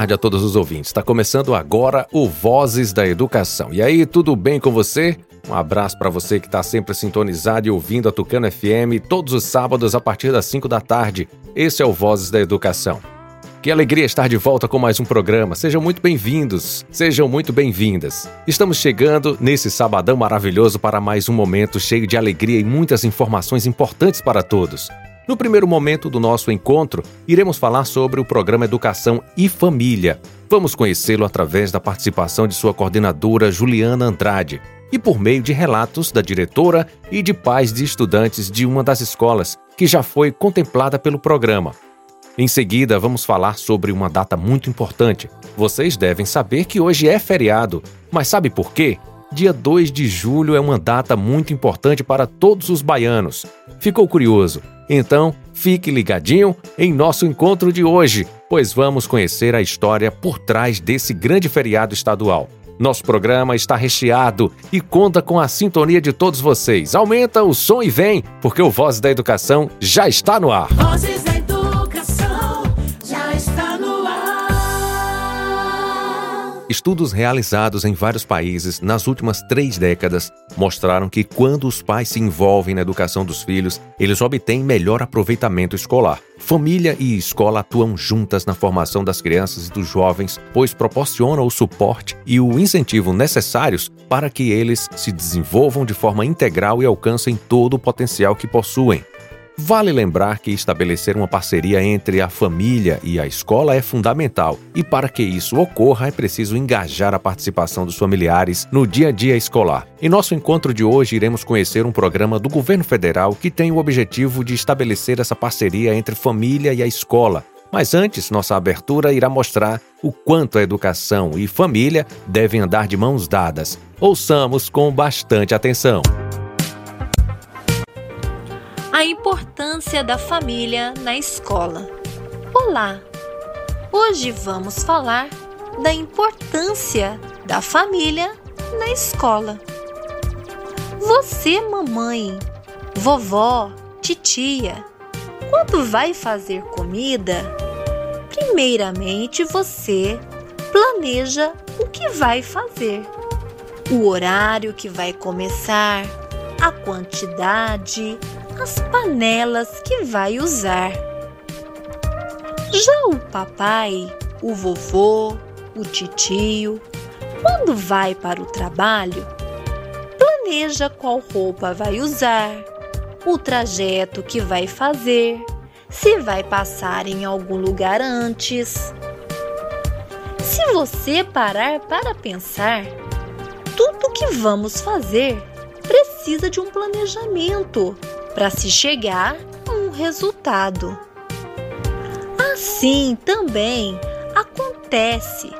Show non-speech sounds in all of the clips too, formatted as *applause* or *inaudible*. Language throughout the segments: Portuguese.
Tarde a todos os ouvintes. Está começando agora o Vozes da Educação. E aí, tudo bem com você? Um abraço para você que está sempre sintonizado e ouvindo a Tucano FM todos os sábados a partir das 5 da tarde. Esse é o Vozes da Educação. Que alegria estar de volta com mais um programa. Sejam muito bem-vindos, sejam muito bem-vindas. Estamos chegando nesse sabadão maravilhoso para mais um momento cheio de alegria e muitas informações importantes para todos. No primeiro momento do nosso encontro, iremos falar sobre o programa Educação e Família. Vamos conhecê-lo através da participação de sua coordenadora Juliana Andrade e por meio de relatos da diretora e de pais de estudantes de uma das escolas que já foi contemplada pelo programa. Em seguida, vamos falar sobre uma data muito importante. Vocês devem saber que hoje é feriado, mas sabe por quê? Dia 2 de julho é uma data muito importante para todos os baianos. Ficou curioso? Então, fique ligadinho em nosso encontro de hoje, pois vamos conhecer a história por trás desse grande feriado estadual. Nosso programa está recheado e conta com a sintonia de todos vocês. Aumenta o som e vem, porque o Voz da Educação já está no ar. Vozes Estudos realizados em vários países nas últimas três décadas mostraram que quando os pais se envolvem na educação dos filhos, eles obtêm melhor aproveitamento escolar. Família e escola atuam juntas na formação das crianças e dos jovens, pois proporcionam o suporte e o incentivo necessários para que eles se desenvolvam de forma integral e alcancem todo o potencial que possuem. Vale lembrar que estabelecer uma parceria entre a família e a escola é fundamental, e para que isso ocorra é preciso engajar a participação dos familiares no dia a dia escolar. Em nosso encontro de hoje, iremos conhecer um programa do governo federal que tem o objetivo de estabelecer essa parceria entre família e a escola. Mas antes, nossa abertura irá mostrar o quanto a educação e família devem andar de mãos dadas. Ouçamos com bastante atenção. A importância da família na escola. Olá! Hoje vamos falar da importância da família na escola. Você, mamãe, vovó, titia, quando vai fazer comida, primeiramente você planeja o que vai fazer, o horário que vai começar, a quantidade, as panelas que vai usar. Já o papai, o vovô, o titio, quando vai para o trabalho, planeja qual roupa vai usar, o trajeto que vai fazer, se vai passar em algum lugar antes. Se você parar para pensar, tudo que vamos fazer precisa de um planejamento para se chegar a um resultado. Assim também acontece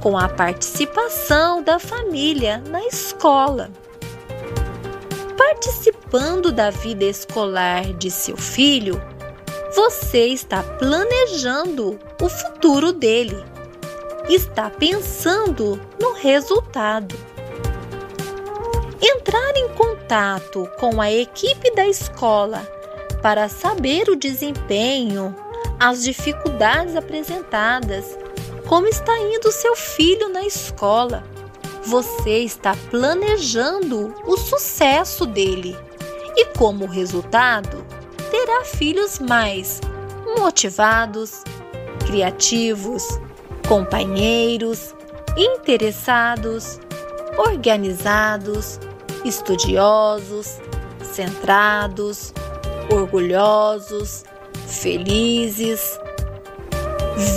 com a participação da família na escola. Participando da vida escolar de seu filho, você está planejando o futuro dele, está pensando no resultado. Entrar em contato com a equipe da escola para saber o desempenho, as dificuldades apresentadas, como está indo seu filho na escola. Você está planejando o sucesso dele e, como resultado, terá filhos mais motivados, criativos, companheiros, interessados, organizados, estudiosos, centrados, orgulhosos, felizes.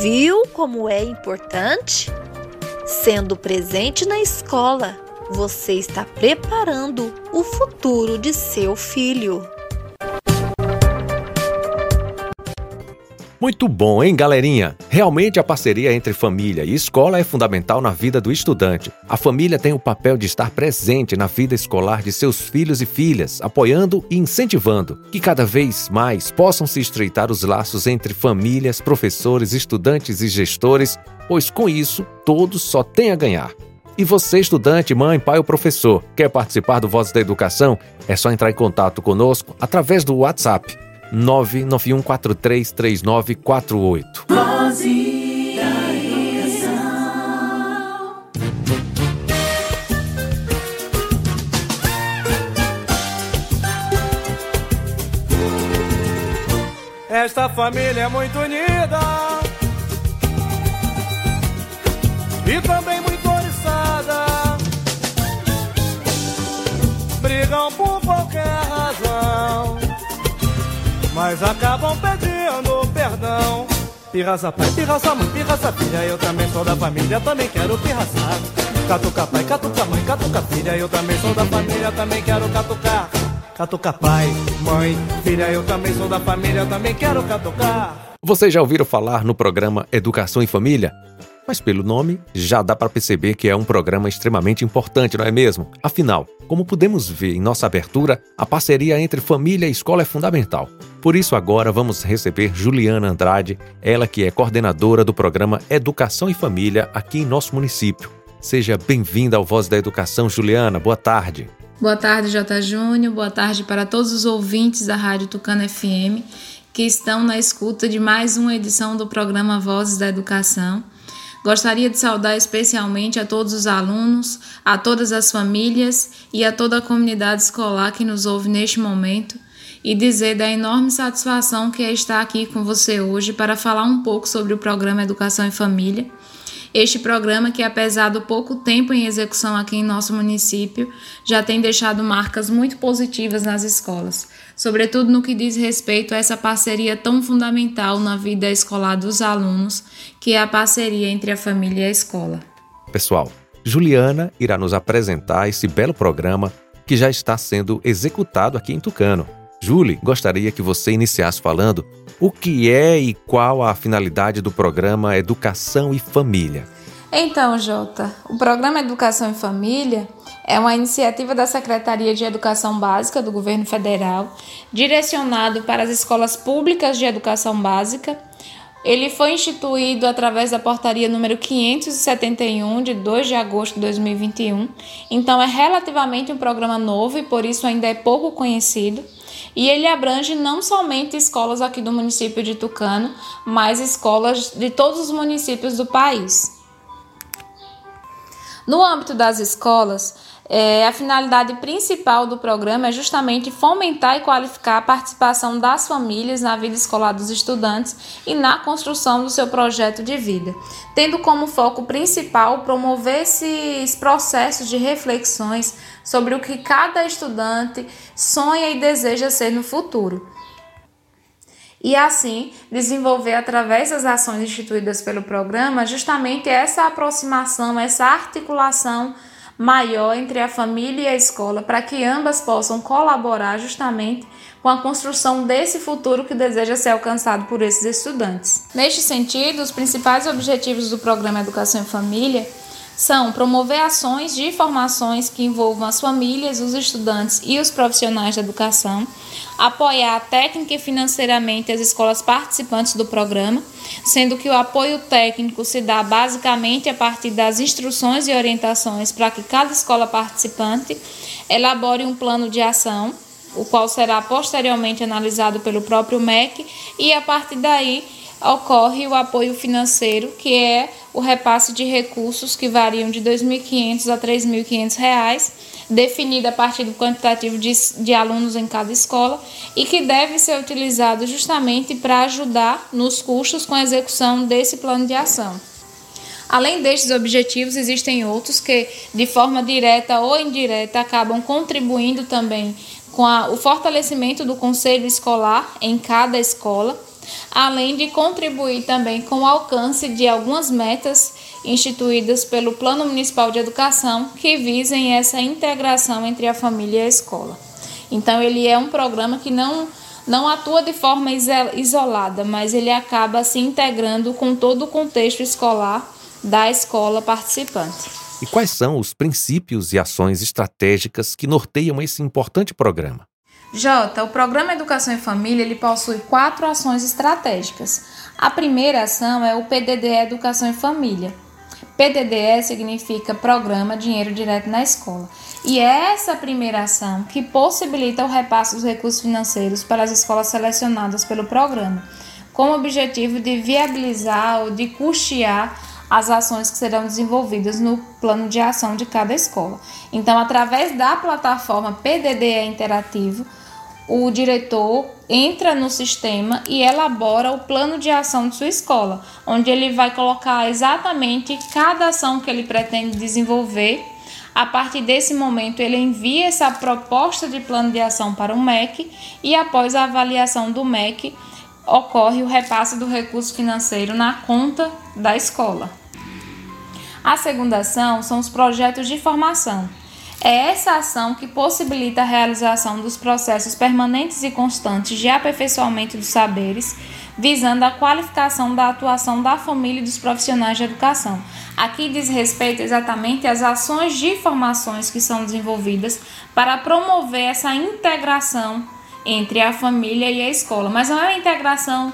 Viu como é importante? Sendo presente na escola, você está preparando o futuro de seu filho. Muito bom, hein, galerinha? Realmente a parceria entre família e escola é fundamental na vida do estudante. A família tem o papel de estar presente na vida escolar de seus filhos e filhas, apoiando e incentivando que cada vez mais possam se estreitar os laços entre famílias, professores, estudantes e gestores, pois com isso todos só têm a ganhar. E você, estudante, mãe, pai ou professor, quer participar do Vozes da Educação? É só entrar em contato conosco através do WhatsApp 991433948. Esta família é muito unida e também muito oriçada. Brigam por qualquer mas acabam pedindo perdão. Pirraça pai, pirraça mãe, pirraça filha, eu também sou da família, também quero pirraçar. Catuca pai, catuca mãe, catuca filha, eu também sou da família, também quero catucar. Catuca pai, mãe, filha, eu também sou da família, também quero catucar. Vocês já ouviram falar no programa Educação em Família? Mas pelo nome, já dá para perceber que é um programa extremamente importante, não é mesmo? Afinal, como podemos ver em nossa abertura, a parceria entre família e escola é fundamental. Por isso agora vamos receber Juliana Andrade, ela que é coordenadora do programa Educação e Família aqui em nosso município. Seja bem-vinda ao Voz da Educação, Juliana. Boa tarde. Boa tarde, J. Júnior. Boa tarde para todos os ouvintes da Rádio Tucano FM que estão na escuta de mais uma edição do programa Vozes da Educação. Gostaria de saudar especialmente a todos os alunos, a todas as famílias e a toda a comunidade escolar que nos ouve neste momento e dizer da enorme satisfação que é estar aqui com você hoje para falar um pouco sobre o programa Educação e Família. Este programa, que apesar do pouco tempo em execução aqui em nosso município, já tem deixado marcas muito positivas nas escolas, sobretudo no que diz respeito a essa parceria tão fundamental na vida escolar dos alunos, que é a parceria entre a família e a escola. Pessoal, Juliana irá nos apresentar esse belo programa que já está sendo executado aqui em Tucano. Julie, gostaria que você iniciasse falando o que é e qual a finalidade do programa Educação e Família. Então, Jota, o programa Educação e Família é uma iniciativa da Secretaria de Educação Básica do Governo Federal, direcionado para as escolas públicas de educação básica. Ele foi instituído através da portaria número 571 de 2 de agosto de 2021. Então é relativamente um programa novo e por isso ainda é pouco conhecido e ele abrange não somente escolas aqui do município de Tucano, mas escolas de todos os municípios do país. No âmbito das escolas, é, a finalidade principal do programa é justamente fomentar e qualificar a participação das famílias na vida escolar dos estudantes e na construção do seu projeto de vida, tendo como foco principal promover esses processos de reflexões sobre o que cada estudante sonha e deseja ser no futuro e assim desenvolver através das ações instituídas pelo programa justamente essa aproximação, essa articulação maior entre a família e a escola, para que ambas possam colaborar justamente com a construção desse futuro que deseja ser alcançado por esses estudantes. Neste sentido, os principais objetivos do programa Educação em Família são promover ações de formações que envolvam as famílias, os estudantes e os profissionais da educação, apoiar técnica e financeiramente as escolas participantes do programa, sendo que o apoio técnico se dá basicamente a partir das instruções e orientações para que cada escola participante elabore um plano de ação, o qual será posteriormente analisado pelo próprio MEC e a partir daí ocorre o apoio financeiro, que é o repasse de recursos que variam de R$ 2.500 a R$ 3.500, definido a partir do quantitativo de, de alunos em cada escola e que deve ser utilizado justamente para ajudar nos custos com a execução desse plano de ação. Além destes objetivos, existem outros que, de forma direta ou indireta, acabam contribuindo também com a, o fortalecimento do conselho escolar em cada escola além de contribuir também com o alcance de algumas metas instituídas pelo Plano Municipal de Educação que visem essa integração entre a família e a escola. Então, ele é um programa que não, não atua de forma isolada, mas ele acaba se integrando com todo o contexto escolar da escola participante. E quais são os princípios e ações estratégicas que norteiam esse importante programa? J, o Programa Educação e Família ele possui quatro ações estratégicas. A primeira ação é o PDDE Educação e Família. PDDE significa Programa Dinheiro Direto na Escola. E é essa primeira ação que possibilita o repasse dos recursos financeiros para as escolas selecionadas pelo programa, com o objetivo de viabilizar ou de custear as ações que serão desenvolvidas no plano de ação de cada escola. Então, através da plataforma PDDE Interativo, o diretor entra no sistema e elabora o plano de ação de sua escola, onde ele vai colocar exatamente cada ação que ele pretende desenvolver. A partir desse momento, ele envia essa proposta de plano de ação para o MEC e, após a avaliação do MEC, ocorre o repasse do recurso financeiro na conta da escola. A segunda ação são os projetos de formação. É essa ação que possibilita a realização dos processos permanentes e constantes de aperfeiçoamento dos saberes, visando a qualificação da atuação da família e dos profissionais de educação. Aqui diz respeito exatamente às ações de formações que são desenvolvidas para promover essa integração entre a família e a escola, mas não é uma integração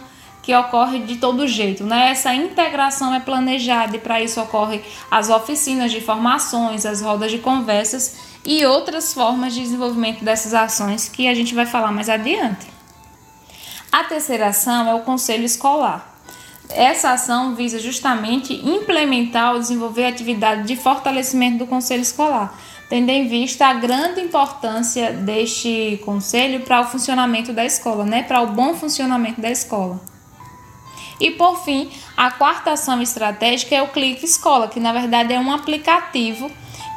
que ocorre de todo jeito, né? Essa integração é planejada e para isso ocorre as oficinas de formações, as rodas de conversas e outras formas de desenvolvimento dessas ações que a gente vai falar mais adiante. A terceira ação é o conselho escolar. Essa ação visa justamente implementar ou desenvolver atividade de fortalecimento do conselho escolar, tendo em vista a grande importância deste conselho para o funcionamento da escola, né? Para o bom funcionamento da escola. E por fim, a quarta ação estratégica é o Clique Escola, que na verdade é um aplicativo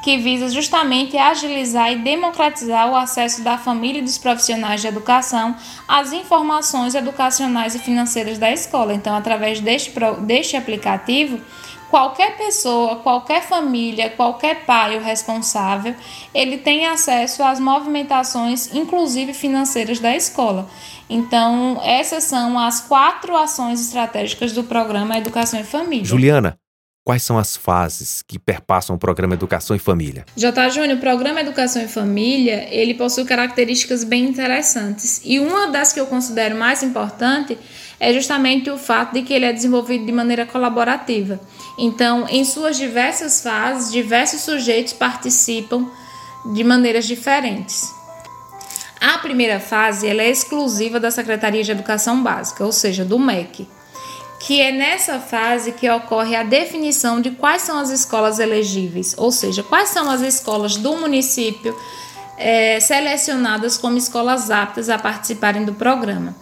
que visa justamente agilizar e democratizar o acesso da família e dos profissionais de educação às informações educacionais e financeiras da escola. Então, através deste, deste aplicativo, qualquer pessoa, qualquer família, qualquer pai ou responsável, ele tem acesso às movimentações, inclusive financeiras da escola. Então, essas são as quatro ações estratégicas do programa Educação e Família. Juliana, quais são as fases que perpassam o programa Educação e Família? J. Júnior, o programa Educação e Família, ele possui características bem interessantes. E uma das que eu considero mais importante é justamente o fato de que ele é desenvolvido de maneira colaborativa. Então, em suas diversas fases, diversos sujeitos participam de maneiras diferentes. A primeira fase ela é exclusiva da Secretaria de Educação Básica, ou seja, do MEC, que é nessa fase que ocorre a definição de quais são as escolas elegíveis, ou seja, quais são as escolas do município é, selecionadas como escolas aptas a participarem do programa.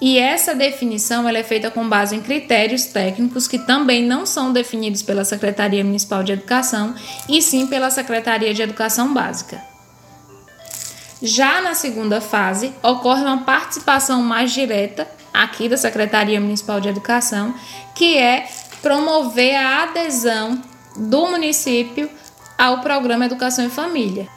E essa definição ela é feita com base em critérios técnicos que também não são definidos pela Secretaria Municipal de Educação, e sim pela Secretaria de Educação Básica. Já na segunda fase, ocorre uma participação mais direta aqui da Secretaria Municipal de Educação, que é promover a adesão do município ao programa Educação e Família.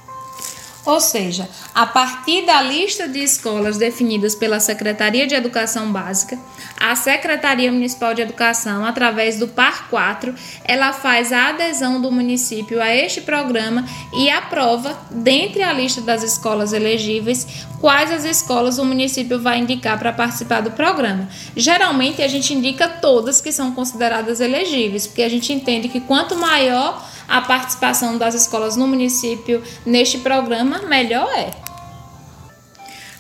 Ou seja, a partir da lista de escolas definidas pela Secretaria de Educação Básica, a Secretaria Municipal de Educação, através do PAR 4, ela faz a adesão do município a este programa e aprova, dentre a lista das escolas elegíveis, quais as escolas o município vai indicar para participar do programa. Geralmente a gente indica todas que são consideradas elegíveis, porque a gente entende que quanto maior a participação das escolas no município neste programa, melhor é.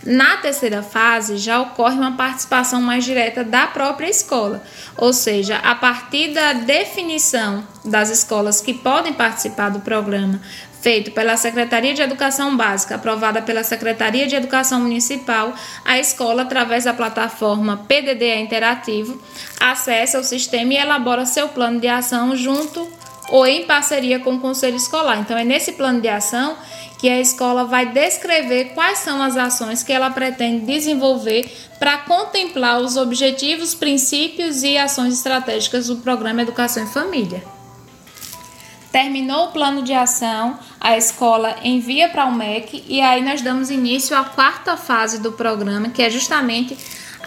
Na terceira fase, já ocorre uma participação mais direta da própria escola, ou seja, a partir da definição das escolas que podem participar do programa, feito pela Secretaria de Educação Básica, aprovada pela Secretaria de Educação Municipal, a escola, através da plataforma PDDE Interativo, acessa o sistema e elabora seu plano de ação junto ou em parceria com o conselho escolar. Então, é nesse plano de ação que a escola vai descrever quais são as ações que ela pretende desenvolver para contemplar os objetivos, princípios e ações estratégicas do programa Educação e Família. Terminou o plano de ação, a escola envia para o MEC e aí nós damos início à quarta fase do programa, que é justamente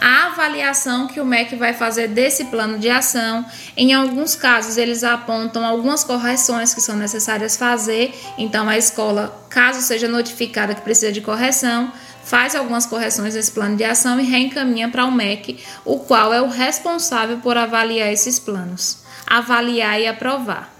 a avaliação que o MEC vai fazer desse plano de ação. Em alguns casos, eles apontam algumas correções que são necessárias fazer, então a escola, caso seja notificada que precisa de correção, faz algumas correções nesse plano de ação e reencaminha para o MEC, o qual é o responsável por avaliar esses planos, avaliar e aprovar.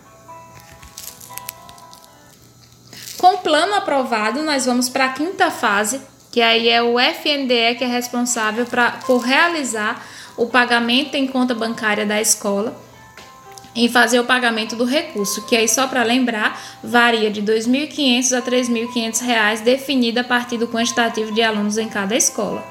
Com o plano aprovado, nós vamos para a quinta fase, que aí é o FNDE que é responsável pra, por realizar o pagamento em conta bancária da escola, em fazer o pagamento do recurso, que aí só para lembrar, varia de R$ 2.500 a R$ 3.500, definida a partir do quantitativo de alunos em cada escola.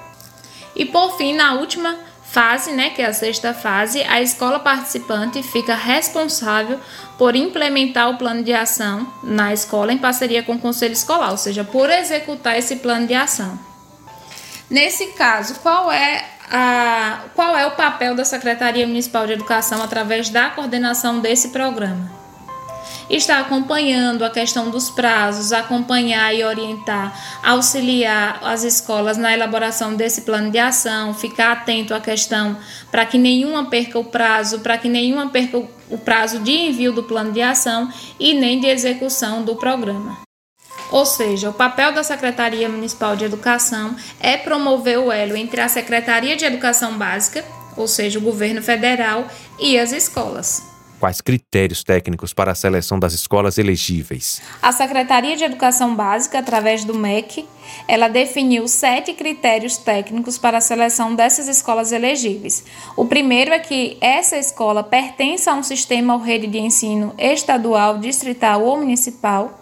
E por fim, na última fase, né, que é a sexta fase, a escola participante fica responsável por implementar o plano de ação na escola em parceria com o conselho escolar, ou seja, por executar esse plano de ação. Nesse caso, qual é a, qual é o papel da Secretaria Municipal de Educação através da coordenação desse programa? Está acompanhando a questão dos prazos, acompanhar e orientar, auxiliar as escolas na elaboração desse plano de ação, ficar atento à questão para que nenhuma perca o prazo, para que nenhuma perca o prazo de envio do plano de ação e nem de execução do programa. Ou seja, o papel da Secretaria Municipal de Educação é promover o elo entre a Secretaria de Educação Básica, ou seja, o governo federal, e as escolas. Quais critérios técnicos para a seleção das escolas elegíveis? A Secretaria de Educação Básica, através do MEC, ela definiu sete critérios técnicos para a seleção dessas escolas elegíveis. O primeiro é que essa escola pertença a um sistema ou rede de ensino estadual, distrital ou municipal,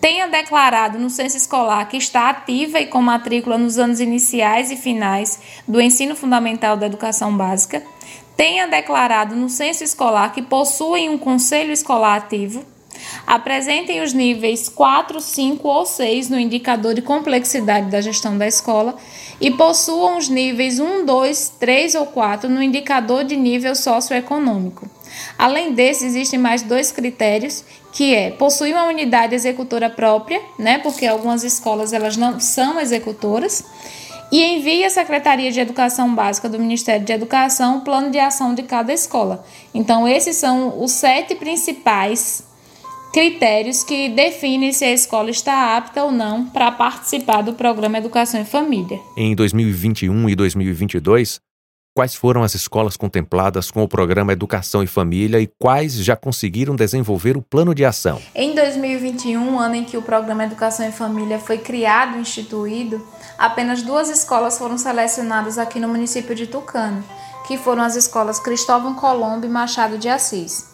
tenha declarado no censo escolar que está ativa e com matrícula nos anos iniciais e finais do ensino fundamental da educação básica, tenha declarado no censo escolar que possuem um conselho escolar ativo, apresentem os níveis 4, 5 ou 6 no indicador de complexidade da gestão da escola e possuam os níveis 1, 2, 3 ou 4 no indicador de nível socioeconômico. Além desses, existem mais dois critérios, que é possuir uma unidade executora própria, né, porque algumas escolas elas não são executoras, e envia à Secretaria de Educação Básica do Ministério de Educação o plano de ação de cada escola. Então, esses são os sete principais critérios que definem se a escola está apta ou não para participar do programa Educação e Família. Em 2021 e 2022, quais foram as escolas contempladas com o programa Educação e Família e quais já conseguiram desenvolver o plano de ação? Em 2021, ano em que o programa Educação e Família foi criado e instituído, apenas duas escolas foram selecionadas aqui no município de Tucano, que foram as escolas Cristóvão Colombo e Machado de Assis.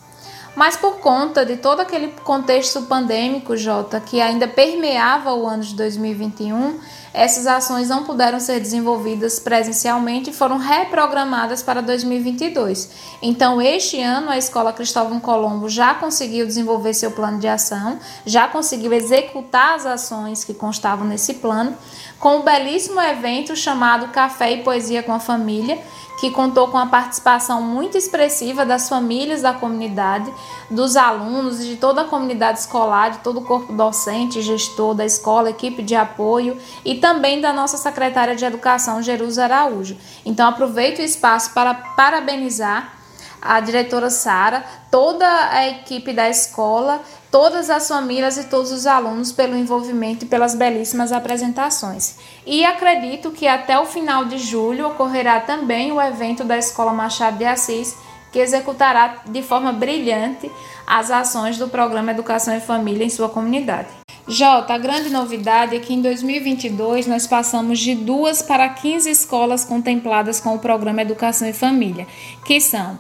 Mas por conta de todo aquele contexto pandêmico, Jota, que ainda permeava o ano de 2021, essas ações não puderam ser desenvolvidas presencialmente e foram reprogramadas para 2022. Então, este ano, a Escola Cristóvão Colombo já conseguiu desenvolver seu plano de ação, já conseguiu executar as ações que constavam nesse plano, com um belíssimo evento chamado Café e Poesia com a Família, que contou com a participação muito expressiva das famílias da comunidade, dos alunos de toda a comunidade escolar, de todo o corpo docente, gestor da escola, equipe de apoio e também da nossa secretária de Educação, Jerusa Araújo. Então aproveito o espaço para parabenizar a diretora Sara, toda a equipe da escola, todas as famílias e todos os alunos pelo envolvimento e pelas belíssimas apresentações. E acredito que até o final de julho ocorrerá também o evento da Escola Machado de Assis, que executará de forma brilhante as ações do programa Educação e Família em sua comunidade. Jota, a grande novidade é que em 2022 nós passamos de duas para 15 escolas contempladas com o programa Educação e Família, que são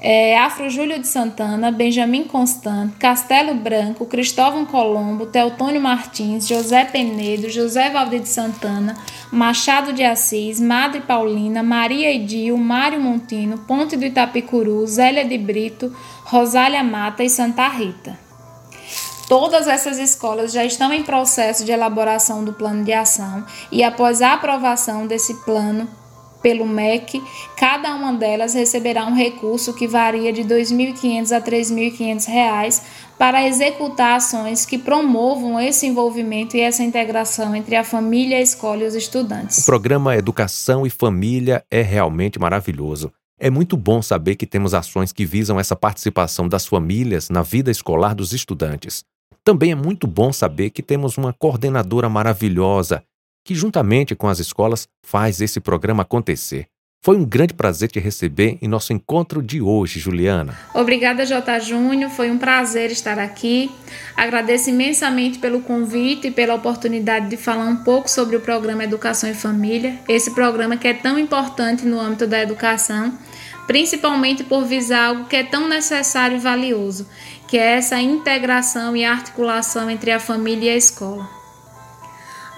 é, Afro Júlio de Santana, Benjamin Constant, Castelo Branco, Cristóvão Colombo, Teotônio Martins, José Penedo, José Valdir de Santana, Machado de Assis, Madre Paulina, Maria Edil, Mário Montino, Ponte do Itapicuru, Zélia de Brito, Rosália Mata e Santa Rita. Todas essas escolas já estão em processo de elaboração do plano de ação e, após a aprovação desse plano, pelo MEC, cada uma delas receberá um recurso que varia de R$ 2.500 a R$ 3.500 para executar ações que promovam esse envolvimento e essa integração entre a família, a escola e os estudantes. O programa Educação e Família é realmente maravilhoso. É muito bom saber que temos ações que visam essa participação das famílias na vida escolar dos estudantes. Também é muito bom saber que temos uma coordenadora maravilhosa que, juntamente com as escolas, faz esse programa acontecer. Foi um grande prazer te receber em nosso encontro de hoje, Juliana. Obrigada, J. Júnior. Foi um prazer estar aqui. Agradeço imensamente pelo convite e pela oportunidade de falar um pouco sobre o programa Educação e Família, esse programa que é tão importante no âmbito da educação principalmente por visar algo que é tão necessário e valioso, que é essa integração e articulação entre a família e a escola.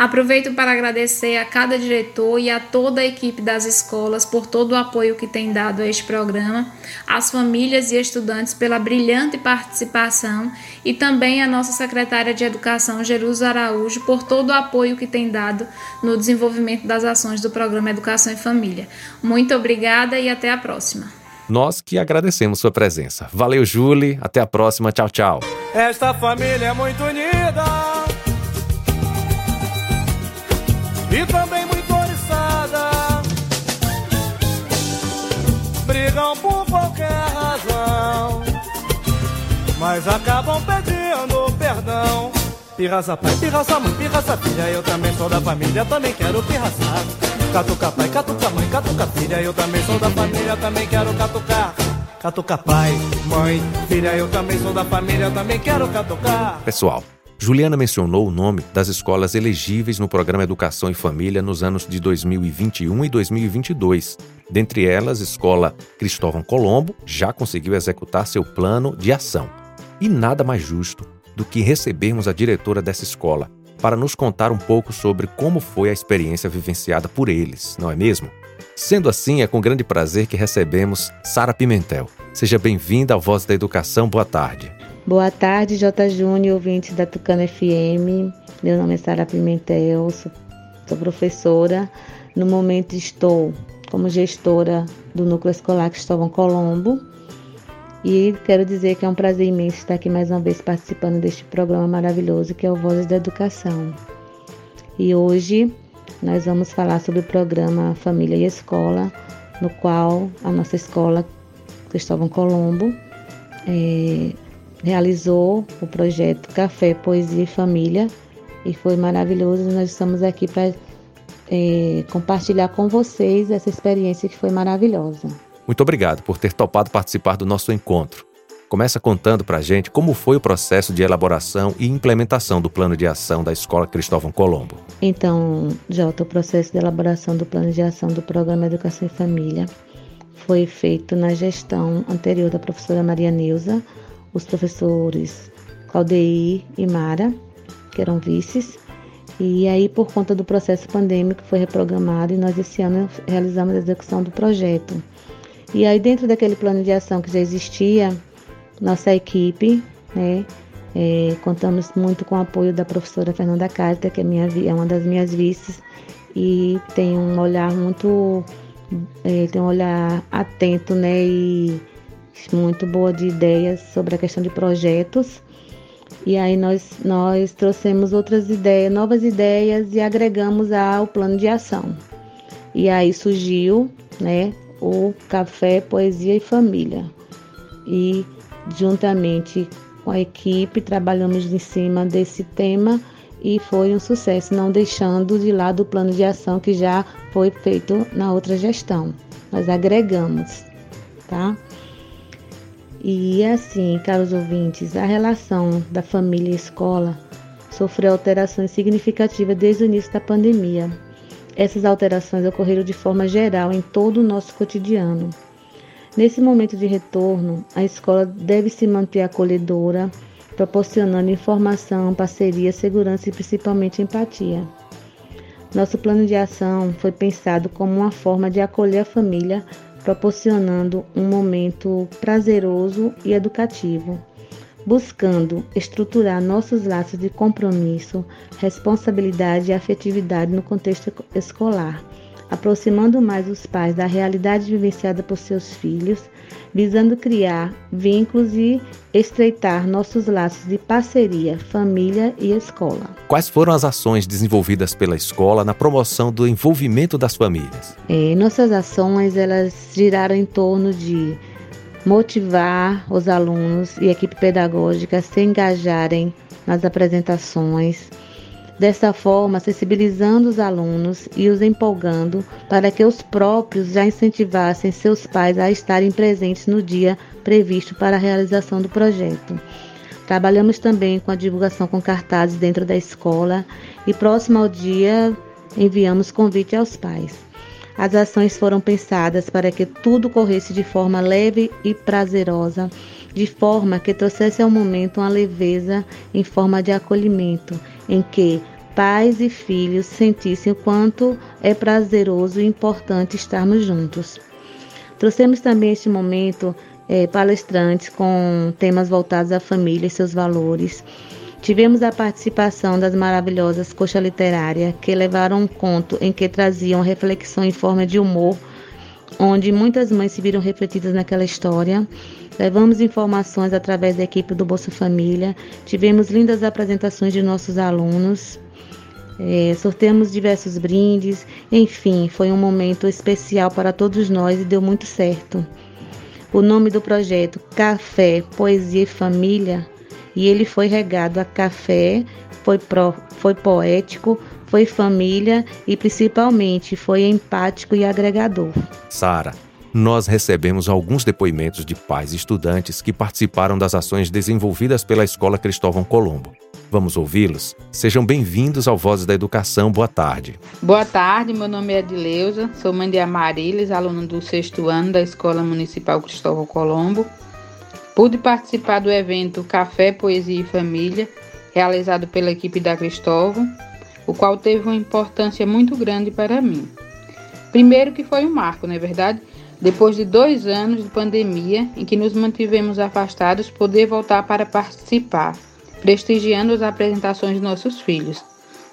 Aproveito para agradecer a cada diretor e a toda a equipe das escolas por todo o apoio que tem dado a este programa, às famílias e estudantes pela brilhante participação e também a nossa secretária de Educação, Jerusa Araújo, por todo o apoio que tem dado no desenvolvimento das ações do programa Educação e Família. Muito obrigada e até a próxima. Nós que agradecemos sua presença. Valeu, Julie. Até a próxima. Tchau, tchau. Esta família é muito unida e também muito oriçada. Brigam por qualquer razão, mas acabam pedindo perdão. Pirraça pai, pirraça mãe, pirraça filha, eu também sou da família, também quero pirraçar. Catuca pai, catuca mãe, catuca filha, eu também sou da família, também quero catucar. Catuca pai, mãe, filha, eu também sou da família, também quero catucar. Pessoal, Juliana mencionou o nome das escolas elegíveis no programa Educação e Família nos anos de 2021 e 2022. Dentre elas, Escola Cristóvão Colombo já conseguiu executar seu plano de ação. E nada mais justo do que recebermos a diretora dessa escola para nos contar um pouco sobre como foi a experiência vivenciada por eles, não é mesmo? Sendo assim, é com grande prazer que recebemos Sara Pimentel. Seja bem-vinda ao Voz da Educação. Boa tarde. Boa tarde, J. Júnior, ouvintes da Tucano FM. Meu nome é Sara Pimentel, sou, sou professora. No momento estou como gestora do Núcleo Escolar Cristóvão Colombo. E quero dizer que é um prazer imenso estar aqui mais uma vez participando deste programa maravilhoso que é o Vozes da Educação. E hoje nós vamos falar sobre o programa Família e Escola, no qual a nossa escola Cristóvão Colombo é, realizou o projeto Café, Poesia e Família e foi maravilhoso. Nós estamos aqui para é, compartilhar com vocês essa experiência que foi maravilhosa. Muito obrigado por ter topado participar do nosso encontro. Começa contando para a gente como foi o processo de elaboração e implementação do plano de ação da Escola Cristóvão Colombo. Então, Jota, o processo de elaboração do plano de ação do Programa Educação e Família foi feito na gestão anterior da professora Maria Neuza, os professores Claudeir e Mara, que eram vices. E aí, por conta do processo pandêmico, foi reprogramado e nós esse ano realizamos a execução do projeto. E aí, dentro daquele plano de ação que já existia, nossa equipe, né, é, contamos muito com o apoio da professora Fernanda Carta, que é, minha, é uma das minhas vices, e tem um olhar muito, é, tem um olhar atento, né, e muito boa de ideias sobre a questão de projetos. E aí nós, nós trouxemos outras ideias, novas ideias e agregamos ao plano de ação. E aí surgiu né, o Café, Poesia e Família. E juntamente com a equipe trabalhamos em cima desse tema e foi um sucesso, não deixando de lado o plano de ação que já foi feito na outra gestão. Nós agregamos, tá? E assim, caros ouvintes, a relação da família e escola sofreu alterações significativas desde o início da pandemia. Essas alterações ocorreram de forma geral em todo o nosso cotidiano. Nesse momento de retorno, a escola deve se manter acolhedora, proporcionando informação, parceria, segurança e principalmente empatia. Nosso plano de ação foi pensado como uma forma de acolher a família proporcionando um momento prazeroso e educativo, buscando estruturar nossos laços de compromisso, responsabilidade e afetividade no contexto escolar, aproximando mais os pais da realidade vivenciada por seus filhos visando criar vínculos e estreitar nossos laços de parceria, família e escola. Quais foram as ações desenvolvidas pela escola na promoção do envolvimento das famílias? É, nossas ações elas giraram em torno de motivar os alunos e a equipe pedagógica a se engajarem nas apresentações, Dessa forma, sensibilizando os alunos e os empolgando para que os próprios já incentivassem seus pais a estarem presentes no dia previsto para a realização do projeto. Trabalhamos também com a divulgação com cartazes dentro da escola e próximo ao dia enviamos convite aos pais. As ações foram pensadas para que tudo corresse de forma leve e prazerosa, de forma que trouxesse ao momento uma leveza em forma de acolhimento, em que pais e filhos sentissem o quanto é prazeroso e importante estarmos juntos. Trouxemos também este momento é, palestrantes com temas voltados à família e seus valores. Tivemos a participação das maravilhosas Coxa Literária, que levaram um conto em que traziam reflexão em forma de humor, onde muitas mães se viram refletidas naquela história. Levamos informações através da equipe do Bolsa Família, tivemos lindas apresentações de nossos alunos, é, sorteamos diversos brindes, enfim, foi um momento especial para todos nós e deu muito certo. O nome do projeto Café, Poesia e Família, e ele foi regado a café, foi, pro, foi poético, foi família e principalmente foi empático e agregador. Sara, nós recebemos alguns depoimentos de pais e estudantes que participaram das ações desenvolvidas pela Escola Cristóvão Colombo. Vamos ouvi-los? Sejam bem-vindos ao Vozes da Educação. Boa tarde. Boa tarde, meu nome é Edileuza, sou mãe de Amarilis, aluna do sexto ano da Escola Municipal Cristóvão Colombo. Pude participar do evento Café, Poesia e Família, realizado pela equipe da Cristóvão, o qual teve uma importância muito grande para mim. Primeiro que foi um marco, não é verdade? Depois de dois anos de pandemia em que nos mantivemos afastados, poder voltar para participar prestigiando as apresentações de nossos filhos.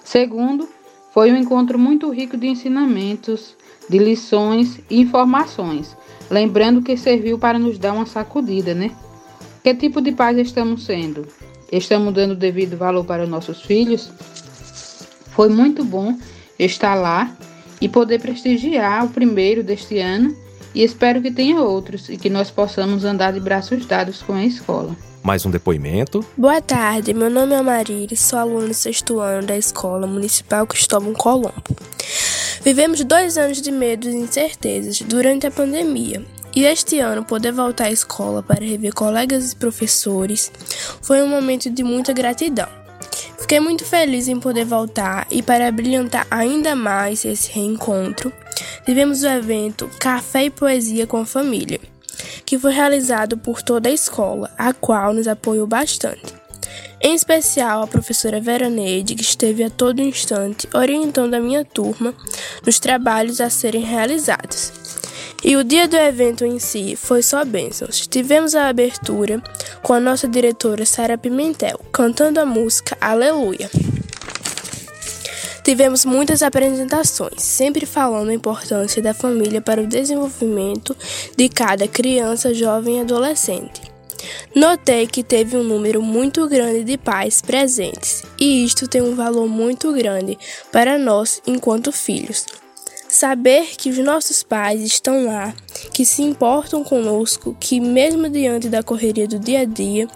Segundo, foi um encontro muito rico de ensinamentos, de lições e informações, lembrando que serviu para nos dar uma sacudida, né? Que tipo de pais estamos sendo? Estamos dando devido valor para nossos filhos? Foi muito bom estar lá e poder prestigiar o primeiro deste ano e espero que tenha outros e que nós possamos andar de braços dados com a escola. Mais um depoimento. Boa tarde, meu nome é Marília, sou aluna do sexto ano da Escola Municipal Cristóvão Colombo. Vivemos dois anos de medos e incertezas durante a pandemia. E este ano, poder voltar à escola para rever colegas e professores foi um momento de muita gratidão. Fiquei muito feliz em poder voltar e, para brilhantar ainda mais esse reencontro, tivemos o evento Café e Poesia com a Família que foi realizado por toda a escola, a qual nos apoiou bastante. Em especial a professora Vera Neide, que esteve a todo instante orientando a minha turma nos trabalhos a serem realizados. E o dia do evento em si foi só bênçãos. Tivemos a abertura com a nossa diretora Sara Pimentel, cantando a música Aleluia. Tivemos muitas apresentações, sempre falando a importância da família para o desenvolvimento de cada criança, jovem e adolescente. Notei que teve um número muito grande de pais presentes, e isto tem um valor muito grande para nós enquanto filhos. Saber que os nossos pais estão lá, que se importam conosco, que mesmo diante da correria do dia a dia,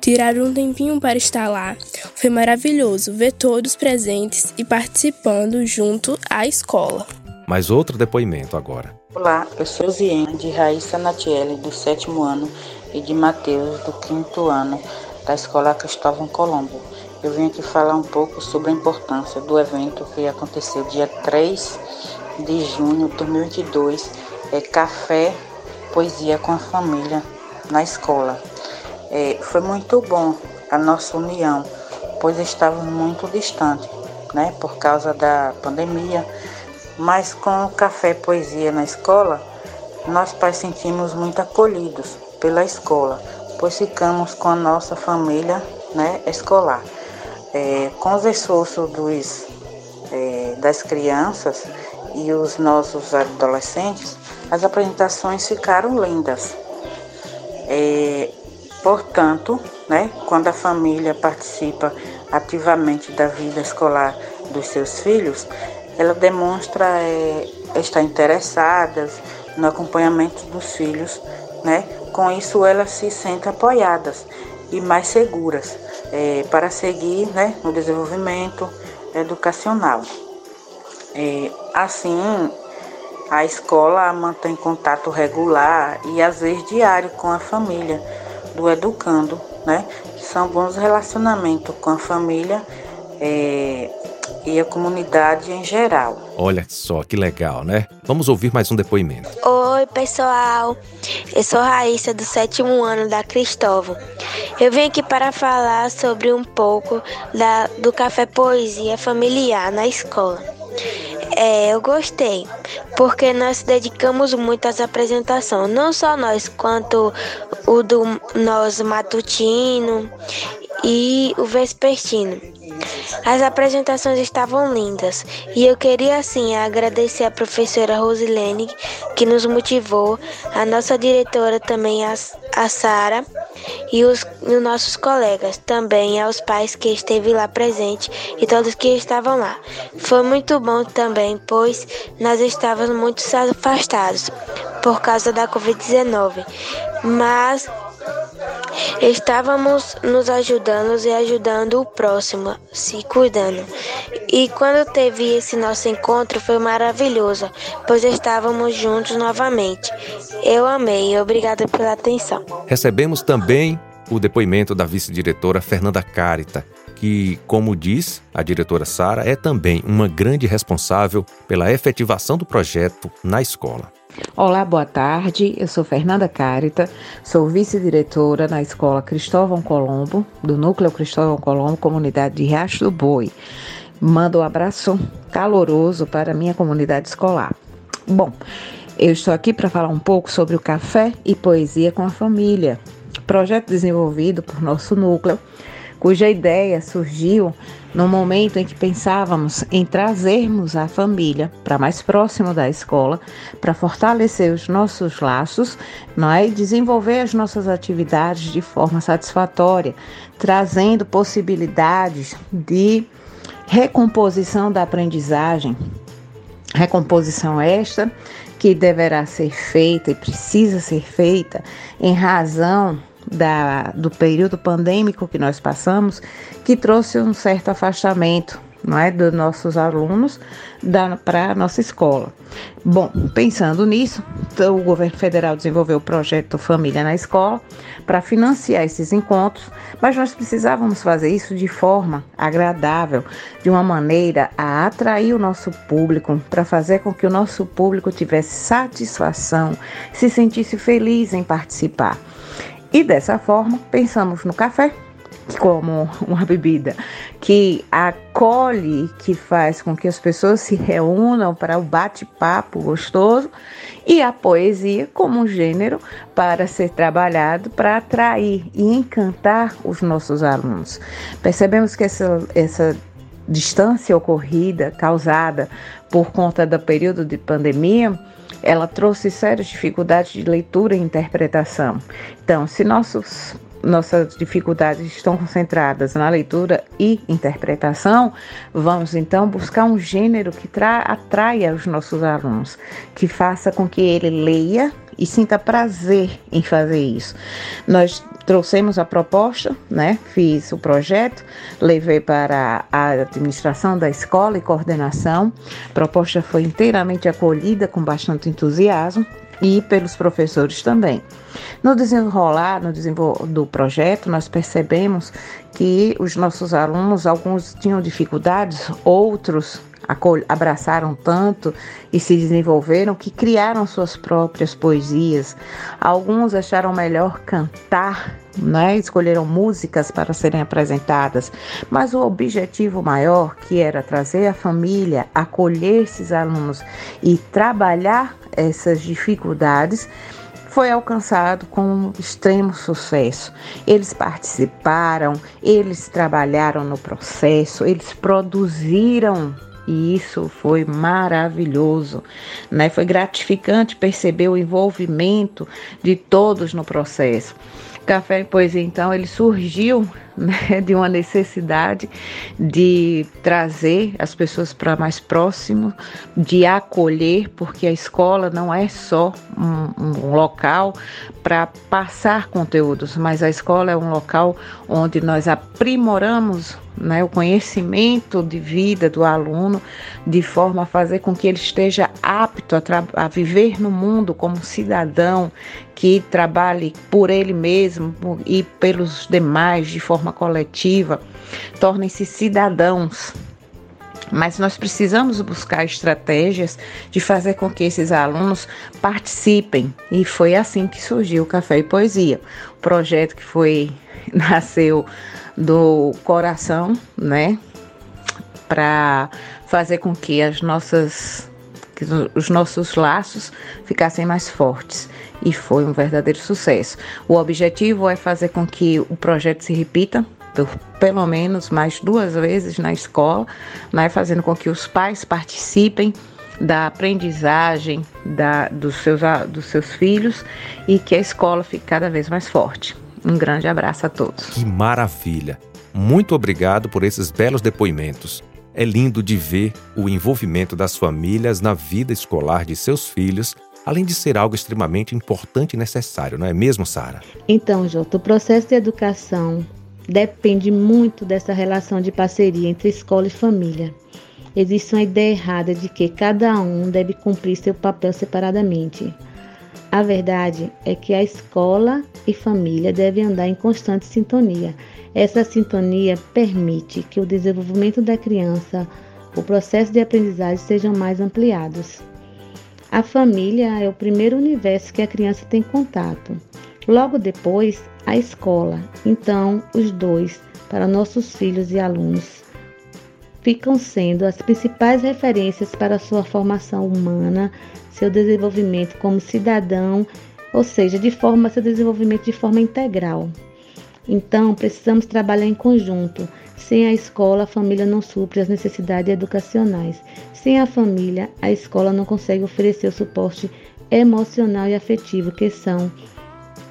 tiraram um tempinho para estar lá. Foi maravilhoso ver todos presentes e participando junto à escola. Mais outro depoimento agora. Olá, eu sou Ziene de Raíssa Natiele, do sétimo ano, e de Mateus, do quinto ano, da Escola Cristóvão Colombo. Eu vim aqui falar um pouco sobre a importância do evento que aconteceu dia 3 de junho de 2022, é Café Poesia com a Família na escola. É, foi muito bom a nossa união, pois estávamos muito distantes, né, por causa da pandemia. Mas com o Café Poesia na escola, nós pais sentimos muito acolhidos pela escola, pois ficamos com a nossa família né, escolar. É, com os esforços dos, é, das crianças, e os nossos adolescentes, as apresentações ficaram lindas. É, portanto, né, quando a família participa ativamente da vida escolar dos seus filhos, ela demonstra é, estar interessada no acompanhamento dos filhos, né? Com isso, elas se sentem apoiadas e mais seguras é, para seguir né, no desenvolvimento educacional. É, assim, a escola mantém contato regular e às vezes diário com a família do educando, né? São bons relacionamentos com a família é, e a comunidade em geral. Olha só que legal, né? Vamos ouvir mais um depoimento. Oi, pessoal. Eu sou Raíssa, do sétimo ano da Cristóvão. Eu vim aqui para falar sobre um pouco da, do café poesia familiar na escola. É, eu gostei, porque nós dedicamos muito às apresentações, não só nós, quanto o do nós matutino e o vespertino. As apresentações estavam lindas e eu queria assim agradecer a professora Rosilene que nos motivou, a nossa diretora também a, a Sara e os, e os nossos colegas, também aos pais que esteve lá presente e todos que estavam lá. Foi muito bom também, pois nós estávamos muito afastados por causa da Covid-19, mas Estávamos nos ajudando e ajudando o próximo, se cuidando. E quando teve esse nosso encontro foi maravilhoso, pois estávamos juntos novamente. Eu amei, obrigada pela atenção. Recebemos também o depoimento da vice-diretora Fernanda Carita, que, como diz a diretora Sara, é também uma grande responsável pela efetivação do projeto na escola. Olá, boa tarde. Eu sou Fernanda Carita, sou vice-diretora na Escola Cristóvão Colombo, do Núcleo Cristóvão Colombo, comunidade de Riacho do Boi. Mando um abraço caloroso para a minha comunidade escolar. Bom, eu estou aqui para falar um pouco sobre o café e poesia com a família, projeto desenvolvido por nosso núcleo cuja ideia surgiu no momento em que pensávamos em trazermos a família para mais próximo da escola, para fortalecer os nossos laços não é? e desenvolver as nossas atividades de forma satisfatória, trazendo possibilidades de recomposição da aprendizagem, recomposição esta que deverá ser feita e precisa ser feita em razão da, do período pandêmico que nós passamos, que trouxe um certo afastamento não é, dos nossos alunos para a nossa escola. Bom, pensando nisso, o governo federal desenvolveu o projeto Família na Escola para financiar esses encontros, mas nós precisávamos fazer isso de forma agradável, de uma maneira a atrair o nosso público, para fazer com que o nosso público tivesse satisfação, se sentisse feliz em participar. E dessa forma, pensamos no café como uma bebida que acolhe, que faz com que as pessoas se reúnam para o bate-papo gostoso, e a poesia como um gênero para ser trabalhado para atrair e encantar os nossos alunos. Percebemos que essa, essa distância ocorrida, causada por conta do período de pandemia, ela trouxe sérias dificuldades de leitura e interpretação. Então, se nossos nossas dificuldades estão concentradas na leitura e interpretação, vamos então buscar um gênero que atraia os nossos alunos, que faça com que ele leia e sinta prazer em fazer isso. Nós trouxemos a proposta, né? Fiz o projeto, levei para a administração da escola e coordenação. A proposta foi inteiramente acolhida com bastante entusiasmo e pelos professores também. No desenrolar no desenvol do projeto, nós percebemos que os nossos alunos, alguns tinham dificuldades, outros abraçaram tanto e se desenvolveram que criaram suas próprias poesias. Alguns acharam melhor cantar, né? escolheram músicas para serem apresentadas, mas o objetivo maior, que era trazer a família, acolher esses alunos e trabalhar essas dificuldades, foi alcançado com extremo sucesso. Eles participaram, eles trabalharam no processo, eles produziram e isso foi maravilhoso, né? Foi gratificante perceber o envolvimento de todos no processo. Café Poesia, então, ele surgiu né, *laughs* de uma necessidade de trazer as pessoas para mais próximo, de acolher, porque a escola não é só um, um local para passar conteúdos, mas a escola é um local onde nós aprimoramos né, o conhecimento de vida do aluno de forma a fazer com que ele esteja apto a, a viver no mundo como cidadão que trabalhe por ele mesmo e pelos demais de forma coletiva, tornem-se cidadãos mas nós precisamos buscar estratégias de fazer com que esses alunos participem. E foi assim que surgiu o Café e Poesia, o projeto que foi *laughs* nasceu do coração, né, para fazer com que as nossas que os nossos laços ficassem mais fortes e foi um verdadeiro sucesso. O objetivo é fazer com que o projeto se repita por pelo menos mais duas vezes na escola, né, fazendo com que os pais participem da aprendizagem da, dos, seus, dos seus filhos e que a escola fique cada vez mais forte. Um grande abraço a todos. Que maravilha! Muito obrigado por esses belos depoimentos. É lindo de ver o envolvimento das famílias na vida escolar de seus filhos, além de ser algo extremamente importante e necessário, não é mesmo, Sara? Então, Jota, o processo de educação depende muito dessa relação de parceria entre escola e família. Existe uma ideia errada de que cada um deve cumprir seu papel separadamente. A verdade é que a escola e família devem andar em constante sintonia essa sintonia permite que o desenvolvimento da criança, o processo de aprendizagem sejam mais ampliados. A família é o primeiro universo que a criança tem contato. Logo depois, a escola. Então, os dois, para nossos filhos e alunos, ficam sendo as principais referências para sua formação humana, seu desenvolvimento como cidadão, ou seja, de forma seu desenvolvimento de forma integral. Então, precisamos trabalhar em conjunto. Sem a escola, a família não supre as necessidades educacionais. Sem a família, a escola não consegue oferecer o suporte emocional e afetivo que são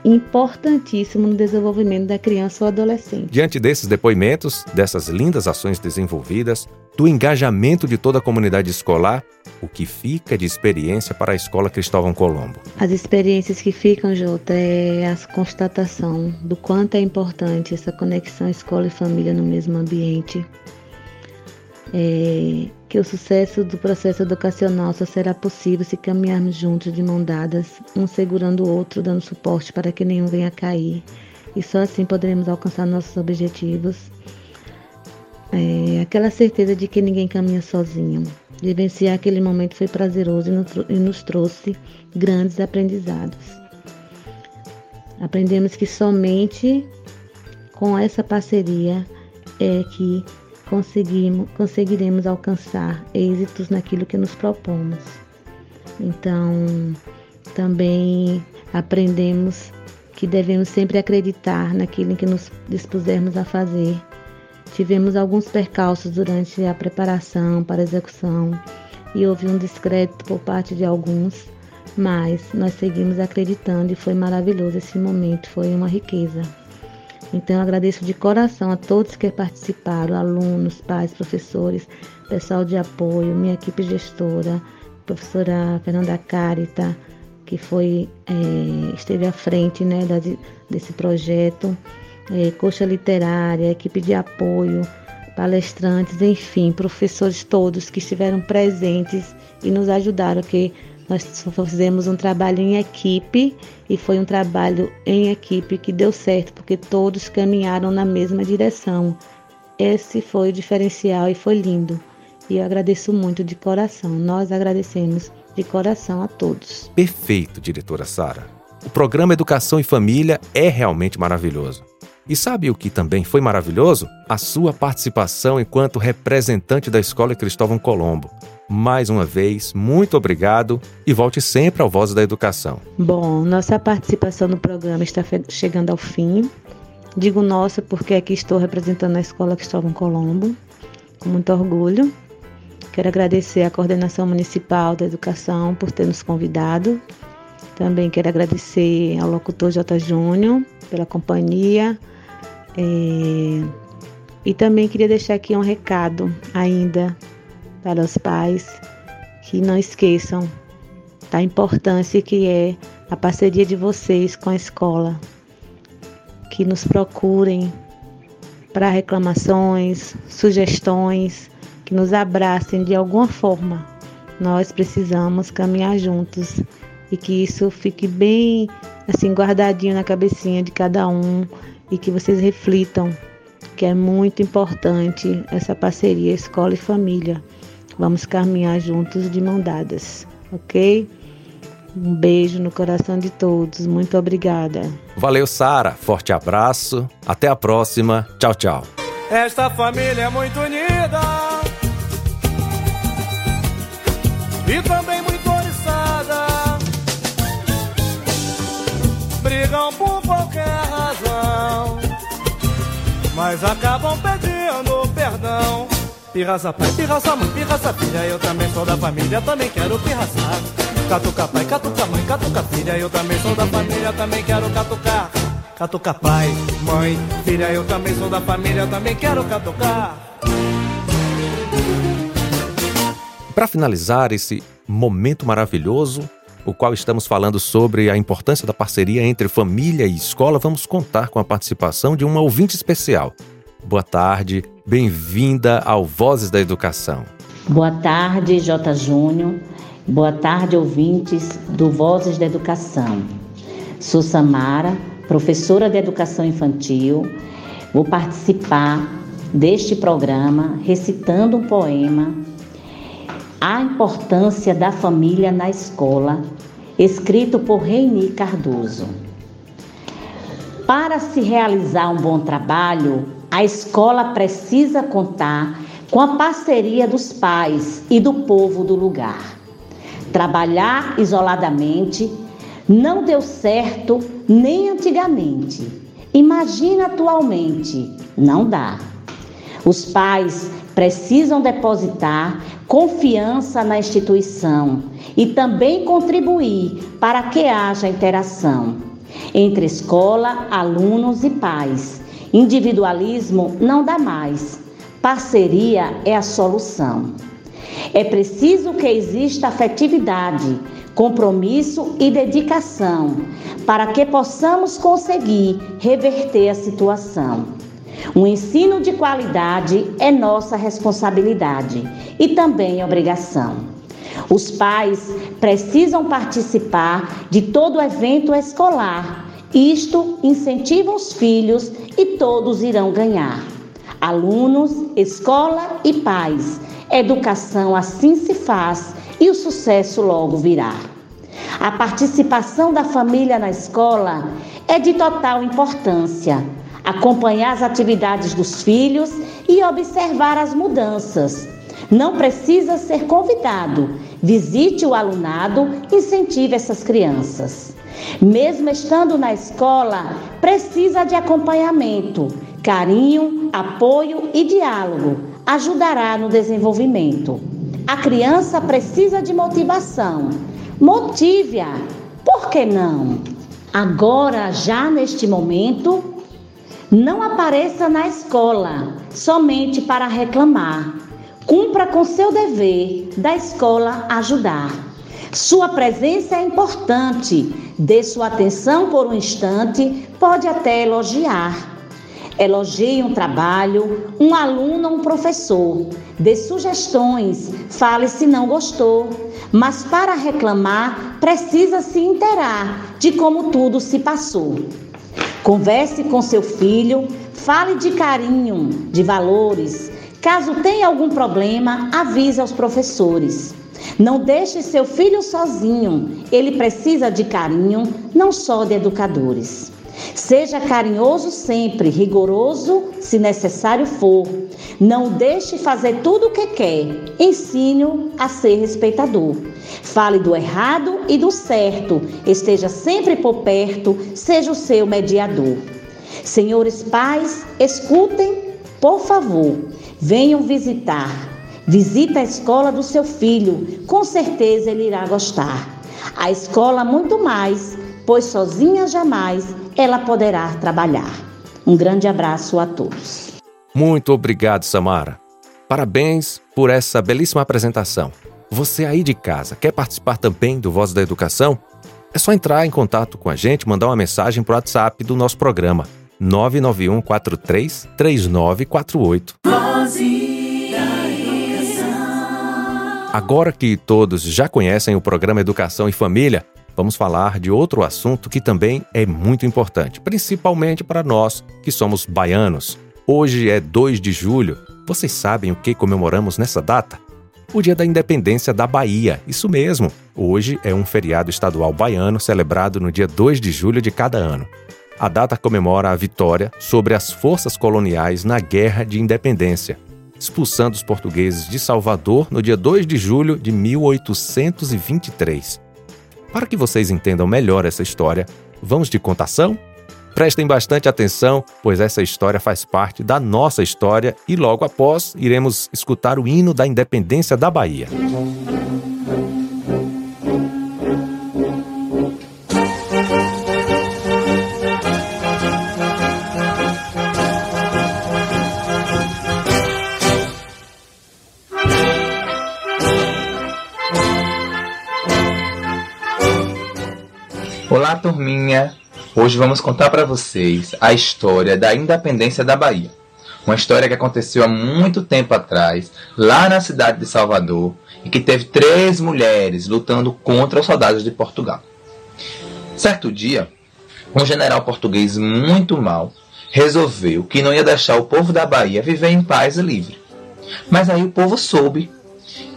importantíssimos no desenvolvimento da criança ou adolescente. Diante desses depoimentos, dessas lindas ações desenvolvidas, do engajamento de toda a comunidade escolar, o que fica de experiência para a Escola Cristóvão Colombo? As experiências que ficam, Jota, é a constatação do quanto é importante essa conexão escola e família no mesmo ambiente. É, que o sucesso do processo educacional só será possível se caminharmos juntos de mão dadas, um segurando o outro, dando suporte para que nenhum venha a cair. E só assim poderemos alcançar nossos objetivos é, aquela certeza de que ninguém caminha sozinho. Vivenciar aquele momento foi prazeroso e nos trouxe grandes aprendizados. Aprendemos que somente com essa parceria é que conseguimos, conseguiremos alcançar êxitos naquilo que nos propomos. Então, também aprendemos que devemos sempre acreditar naquilo que nos dispusermos a fazer Tivemos alguns percalços durante a preparação para a execução e houve um descrédito por parte de alguns, mas nós seguimos acreditando e foi maravilhoso esse momento, foi uma riqueza. Então agradeço de coração a todos que participaram, alunos, pais, professores, pessoal de apoio, minha equipe gestora, professora Fernanda Carita, que foi é, esteve à frente né, da, desse projeto é, coxa literária, equipe de apoio, palestrantes, enfim, professores todos que estiveram presentes e nos ajudaram, que nós fizemos um trabalho em equipe e foi um trabalho em equipe que deu certo, porque todos caminharam na mesma direção. Esse foi o diferencial e foi lindo. E eu agradeço muito de coração. Nós agradecemos de coração a todos. Perfeito, diretora Sara. O programa Educação e Família é realmente maravilhoso. E sabe o que também foi maravilhoso? A sua participação enquanto representante da Escola Cristóvão Colombo. Mais uma vez, muito obrigado e volte sempre ao Voz da Educação. Bom, nossa participação no programa está chegando ao fim. Digo nossa porque aqui estou representando a Escola Cristóvão Colombo, com muito orgulho. Quero agradecer à Coordenação Municipal da Educação por ter nos convidado. Também quero agradecer ao locutor J. Júnior pela companhia, é, e também queria deixar aqui um recado ainda para os pais que não esqueçam da importância que é a parceria de vocês com a escola, que nos procurem para reclamações, sugestões, que nos abracem de alguma forma. Nós precisamos caminhar juntos e que isso fique bem assim guardadinho na cabecinha de cada um e que vocês reflitam que é muito importante essa parceria escola e família. Vamos caminhar juntos de mão dadas, ok? Um beijo no coração de todos. Muito obrigada. Valeu, Sara. Forte abraço. Até a próxima. Tchau, tchau. Esta família é muito unida e também muito oriçada. Brigam por qualquer razão, mas acabam pedindo perdão. Pirraça pai, pirraça mãe, pirraça filha, eu também sou da família, também quero pirraçar. Catuca pai, catuca mãe, catuca filha, eu também sou da família, também quero catucar. Catuca pai, mãe, filha, eu também sou da família, também quero catucar. Para finalizar esse momento maravilhoso, o qual estamos falando sobre a importância da parceria entre família e escola, vamos contar com a participação de uma ouvinte especial. Boa tarde, bem-vinda ao Vozes da Educação. Boa tarde, J. Júnior. Boa tarde, ouvintes do Vozes da Educação. Sou Samara, professora de Educação Infantil. Vou participar deste programa recitando um poema A Importância da Família na Escola, escrito por Reini Cardoso. Para se realizar um bom trabalho, a escola precisa contar com a parceria dos pais e do povo do lugar. Trabalhar isoladamente não deu certo nem antigamente. Imagina atualmente, não dá. Os pais precisam depositar confiança na instituição e também contribuir para que haja interação entre escola, alunos e pais. Individualismo não dá mais. Parceria é a solução. É preciso que exista afetividade, compromisso e dedicação para que possamos conseguir reverter a situação. O ensino de qualidade é nossa responsabilidade e também obrigação. Os pais precisam participar de todo evento escolar. Isto incentiva os filhos e todos irão ganhar. Alunos, escola e pais. Educação assim se faz e o sucesso logo virá. A participação da família na escola é de total importância. Acompanhar as atividades dos filhos e observar as mudanças. Não precisa ser convidado. Visite o alunado, incentive essas crianças. Mesmo estando na escola, precisa de acompanhamento, carinho, apoio e diálogo. Ajudará no desenvolvimento. A criança precisa de motivação. Motive-a. Por que não? Agora, já neste momento, não apareça na escola somente para reclamar. Cumpra com seu dever da escola ajudar. Sua presença é importante. Dê sua atenção por um instante, pode até elogiar. Elogie um trabalho, um aluno ou um professor. Dê sugestões, fale se não gostou. Mas para reclamar, precisa se inteirar de como tudo se passou. Converse com seu filho, fale de carinho, de valores. Caso tenha algum problema, avise aos professores. Não deixe seu filho sozinho, ele precisa de carinho, não só de educadores. Seja carinhoso sempre, rigoroso se necessário for. Não deixe fazer tudo o que quer. Ensine-o a ser respeitador. Fale do errado e do certo. Esteja sempre por perto. Seja o seu mediador. Senhores pais, escutem, por favor. Venham visitar. Visita a escola do seu filho. Com certeza ele irá gostar. A escola muito mais, pois sozinha jamais ela poderá trabalhar. Um grande abraço a todos. Muito obrigado, Samara. Parabéns por essa belíssima apresentação. Você aí de casa quer participar também do Voz da Educação? É só entrar em contato com a gente, mandar uma mensagem para o WhatsApp do nosso programa 991 43 3948. Agora que todos já conhecem o programa Educação e Família, vamos falar de outro assunto que também é muito importante, principalmente para nós que somos baianos. Hoje é 2 de julho. Vocês sabem o que comemoramos nessa data? O Dia da Independência da Bahia, isso mesmo. Hoje é um feriado estadual baiano celebrado no dia 2 de julho de cada ano. A data comemora a vitória sobre as forças coloniais na Guerra de Independência, expulsando os portugueses de Salvador no dia 2 de julho de 1823. Para que vocês entendam melhor essa história, vamos de contação? Prestem bastante atenção, pois essa história faz parte da nossa história e logo após iremos escutar o hino da independência da Bahia. Olá, turminha! Hoje vamos contar para vocês a história da independência da Bahia. Uma história que aconteceu há muito tempo atrás, lá na cidade de Salvador, e que teve três mulheres lutando contra os soldados de Portugal. Certo dia, um general português muito mau resolveu que não ia deixar o povo da Bahia viver em paz e livre. Mas aí o povo soube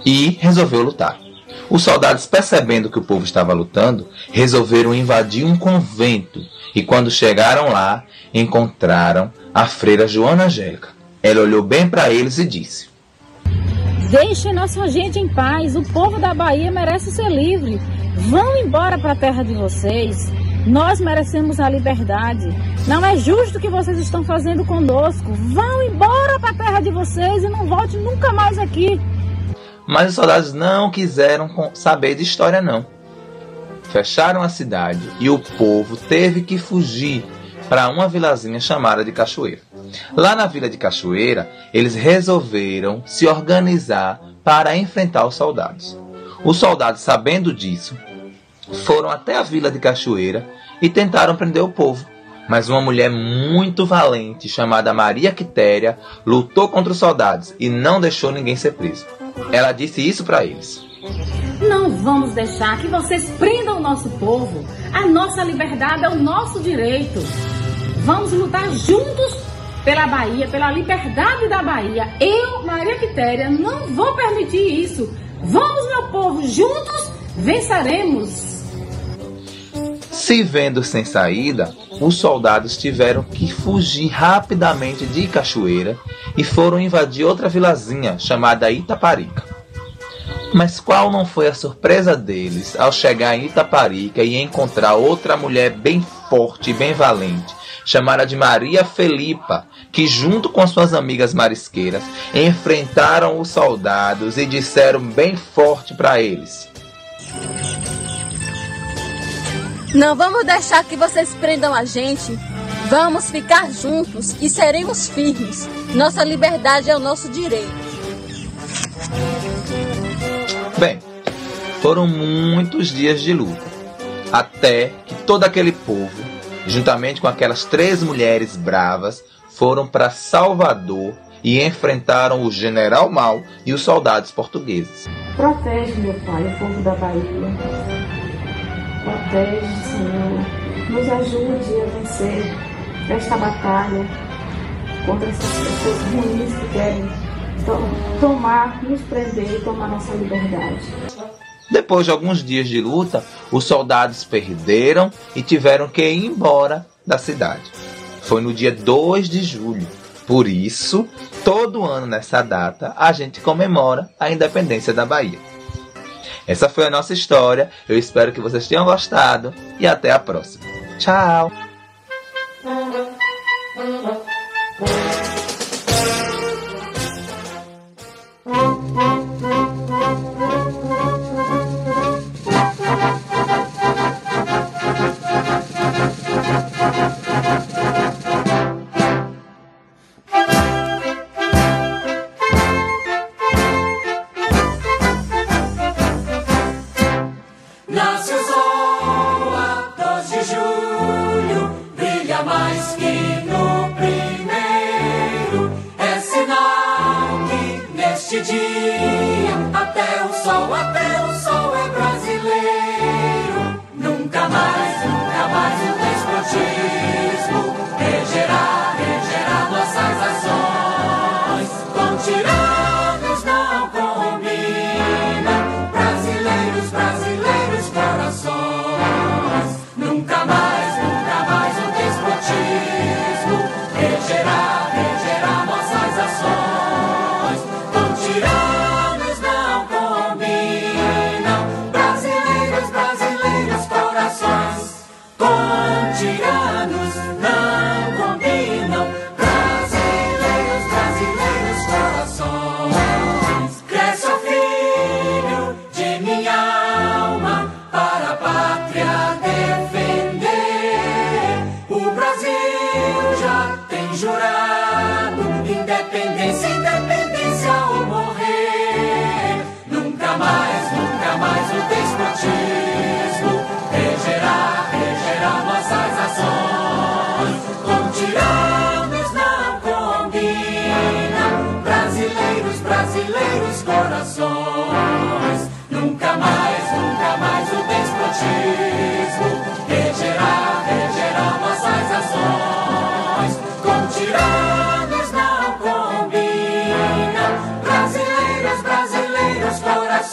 e resolveu lutar. Os soldados, percebendo que o povo estava lutando, resolveram invadir um convento e, quando chegaram lá, encontraram a freira Joana Angélica. Ela olhou bem para eles e disse: Deixem nossa gente em paz. O povo da Bahia merece ser livre. Vão embora para a terra de vocês. Nós merecemos a liberdade. Não é justo o que vocês estão fazendo conosco. Vão embora para a terra de vocês e não voltem nunca mais aqui. Mas os soldados não quiseram saber de história, não. Fecharam a cidade e o povo teve que fugir para uma vilazinha chamada de Cachoeira. Lá na vila de Cachoeira, eles resolveram se organizar para enfrentar os soldados. Os soldados, sabendo disso, foram até a vila de Cachoeira e tentaram prender o povo. Mas uma mulher muito valente, chamada Maria Quitéria, lutou contra os soldados e não deixou ninguém ser preso. Ela disse isso para eles. Não vamos deixar que vocês prendam o nosso povo. A nossa liberdade é o nosso direito. Vamos lutar juntos pela Bahia, pela liberdade da Bahia. Eu, Maria Quitéria, não vou permitir isso. Vamos, meu povo, juntos venceremos. Se vendo sem saída, os soldados tiveram que fugir rapidamente de Cachoeira e foram invadir outra vilazinha chamada Itaparica. Mas qual não foi a surpresa deles ao chegar em Itaparica e encontrar outra mulher bem forte e bem valente, chamada de Maria Felipa, que junto com suas amigas marisqueiras enfrentaram os soldados e disseram bem forte para eles: Não vamos deixar que vocês prendam a gente. Vamos ficar juntos e seremos firmes. Nossa liberdade é o nosso direito. Bem, foram muitos dias de luta, até que todo aquele povo, juntamente com aquelas três mulheres bravas, foram para Salvador e enfrentaram o general Mal e os soldados portugueses. Protege, meu Pai, o povo da Bahia. Protege, Senhor. Nos ajude a vencer esta batalha contra essas pessoas ruins que querem to- tomar, nos prender e tomar nossa liberdade. Depois de alguns dias de luta, os soldados perderam e tiveram que ir embora da cidade. Foi no dia 2 de julho. Por isso, todo ano nessa data, a gente comemora a independência da Bahia. Essa foi a nossa história. Eu espero que vocês tenham gostado e até a próxima. Tchau!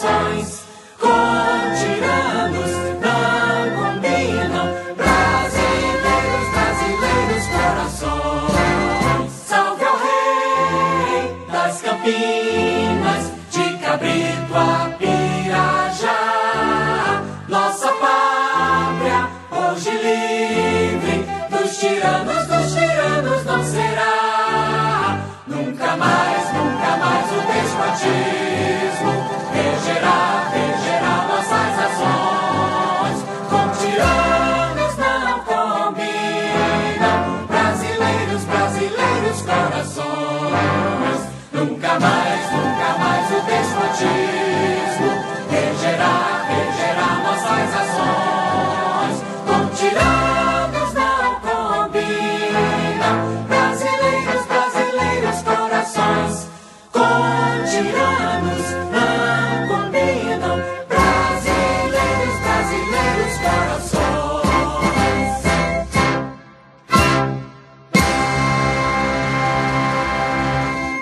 Corações.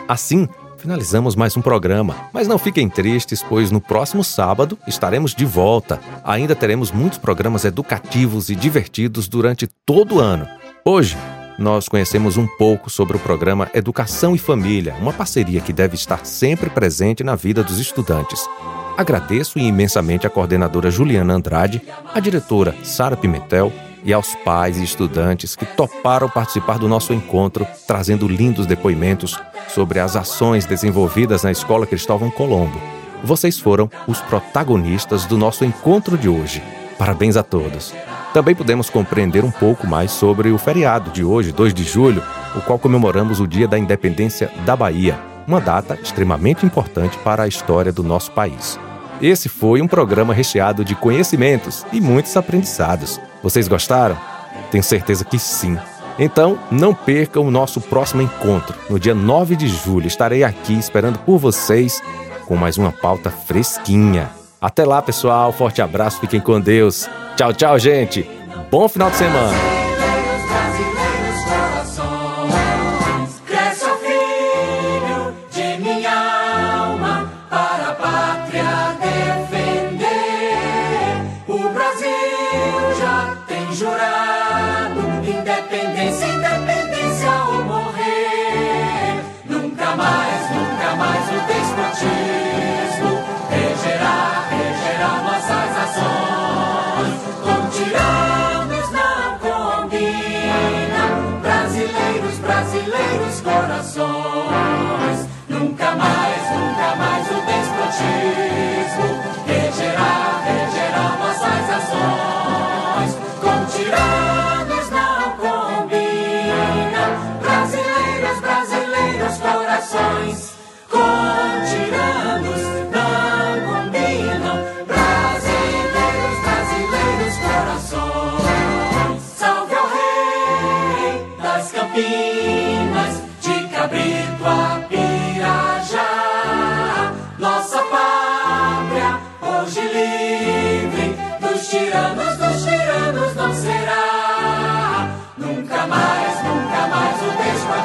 Assim, finalizamos mais um programa. Mas não fiquem tristes, pois no próximo sábado estaremos de volta. Ainda teremos muitos programas educativos e divertidos durante todo o ano. Hoje, nós conhecemos um pouco sobre o programa Educação e Família, uma parceria que deve estar sempre presente na vida dos estudantes. Agradeço imensamente à coordenadora Juliana Andrade, à diretora Sara Pimentel e aos pais e estudantes que toparam participar do nosso encontro, trazendo lindos depoimentos sobre as ações desenvolvidas na Escola Cristóvão Colombo. Vocês foram os protagonistas do nosso encontro de hoje. Parabéns a todos. Também pudemos compreender um pouco mais sobre o feriado de hoje, 2 de julho, o qual comemoramos o Dia da Independência da Bahia, uma data extremamente importante para a história do nosso país. Esse foi um programa recheado de conhecimentos e muitos aprendizados. Vocês gostaram? Tenho certeza que sim. Então, não percam o nosso próximo encontro. No dia 9 de julho, estarei aqui esperando por vocês com mais uma pauta fresquinha. Até lá, pessoal. Forte abraço, fiquem com Deus. Tchau, tchau, gente. Bom final de semana. Brasileiros,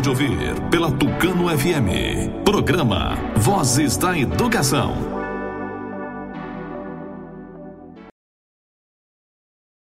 de ouvir pela Tucano FM. Programa Vozes da Educação.